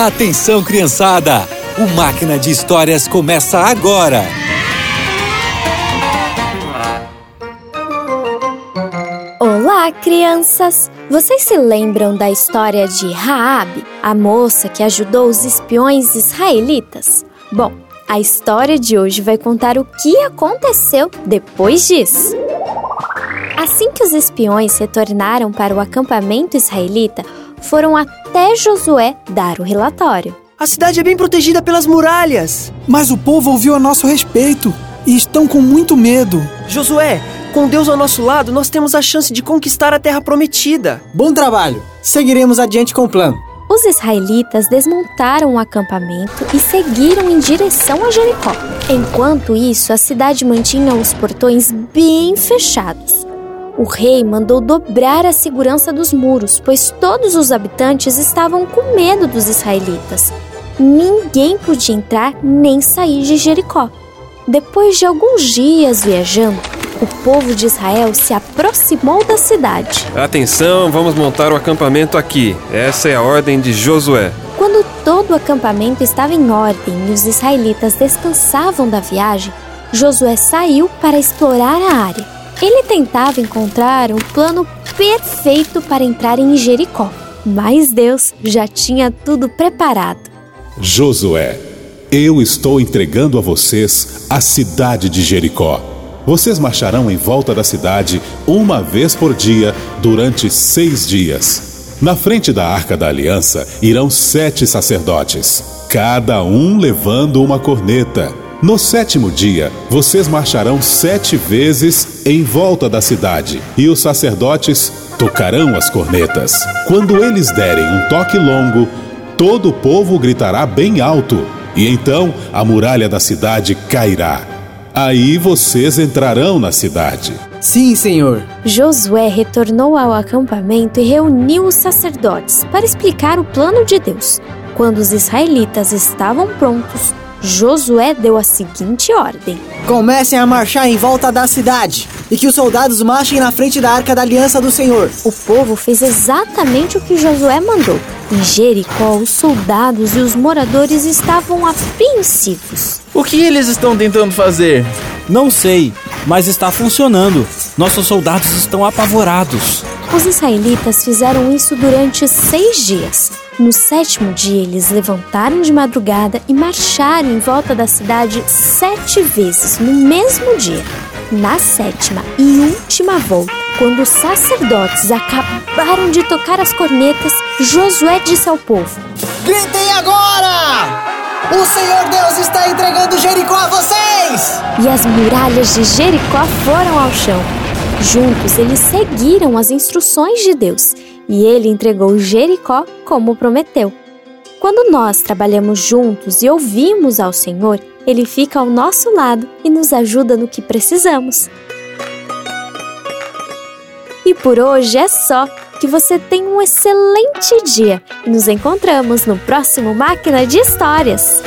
Atenção, criançada! O Máquina de Histórias começa agora! Olá, crianças! Vocês se lembram da história de Raab, a moça que ajudou os espiões israelitas? Bom, a história de hoje vai contar o que aconteceu depois disso. Assim que os espiões retornaram para o acampamento israelita, foram até Josué dar o relatório. A cidade é bem protegida pelas muralhas. Mas o povo ouviu a nosso respeito e estão com muito medo. Josué, com Deus ao nosso lado, nós temos a chance de conquistar a terra prometida. Bom trabalho! Seguiremos adiante com o plano. Os israelitas desmontaram o acampamento e seguiram em direção a Jericó. Enquanto isso, a cidade mantinha os portões bem fechados. O rei mandou dobrar a segurança dos muros, pois todos os habitantes estavam com medo dos israelitas. Ninguém podia entrar nem sair de Jericó. Depois de alguns dias viajando, o povo de Israel se aproximou da cidade. Atenção, vamos montar o acampamento aqui. Essa é a ordem de Josué. Quando todo o acampamento estava em ordem e os israelitas descansavam da viagem, Josué saiu para explorar a área. Ele tentava encontrar um plano perfeito para entrar em Jericó, mas Deus já tinha tudo preparado. Josué, eu estou entregando a vocês a cidade de Jericó. Vocês marcharão em volta da cidade uma vez por dia durante seis dias. Na frente da arca da aliança irão sete sacerdotes, cada um levando uma corneta. No sétimo dia, vocês marcharão sete vezes em volta da cidade, e os sacerdotes tocarão as cornetas. Quando eles derem um toque longo, todo o povo gritará bem alto, e então a muralha da cidade cairá. Aí vocês entrarão na cidade. Sim, senhor. Josué retornou ao acampamento e reuniu os sacerdotes para explicar o plano de Deus. Quando os israelitas estavam prontos, Josué deu a seguinte ordem: Comecem a marchar em volta da cidade e que os soldados marchem na frente da arca da aliança do Senhor. O povo fez exatamente o que Josué mandou. Em Jericó, os soldados e os moradores estavam apreensivos. O que eles estão tentando fazer? Não sei, mas está funcionando. Nossos soldados estão apavorados. Os israelitas fizeram isso durante seis dias. No sétimo dia, eles levantaram de madrugada e marcharam em volta da cidade sete vezes no mesmo dia. Na sétima e última volta, quando os sacerdotes acabaram de tocar as cornetas, Josué disse ao povo: Gritem agora! O Senhor Deus está entregando Jericó a vocês! E as muralhas de Jericó foram ao chão. Juntos eles seguiram as instruções de Deus e ele entregou Jericó como prometeu. Quando nós trabalhamos juntos e ouvimos ao Senhor, ele fica ao nosso lado e nos ajuda no que precisamos. E por hoje é só. Que você tenha um excelente dia e nos encontramos no próximo Máquina de Histórias.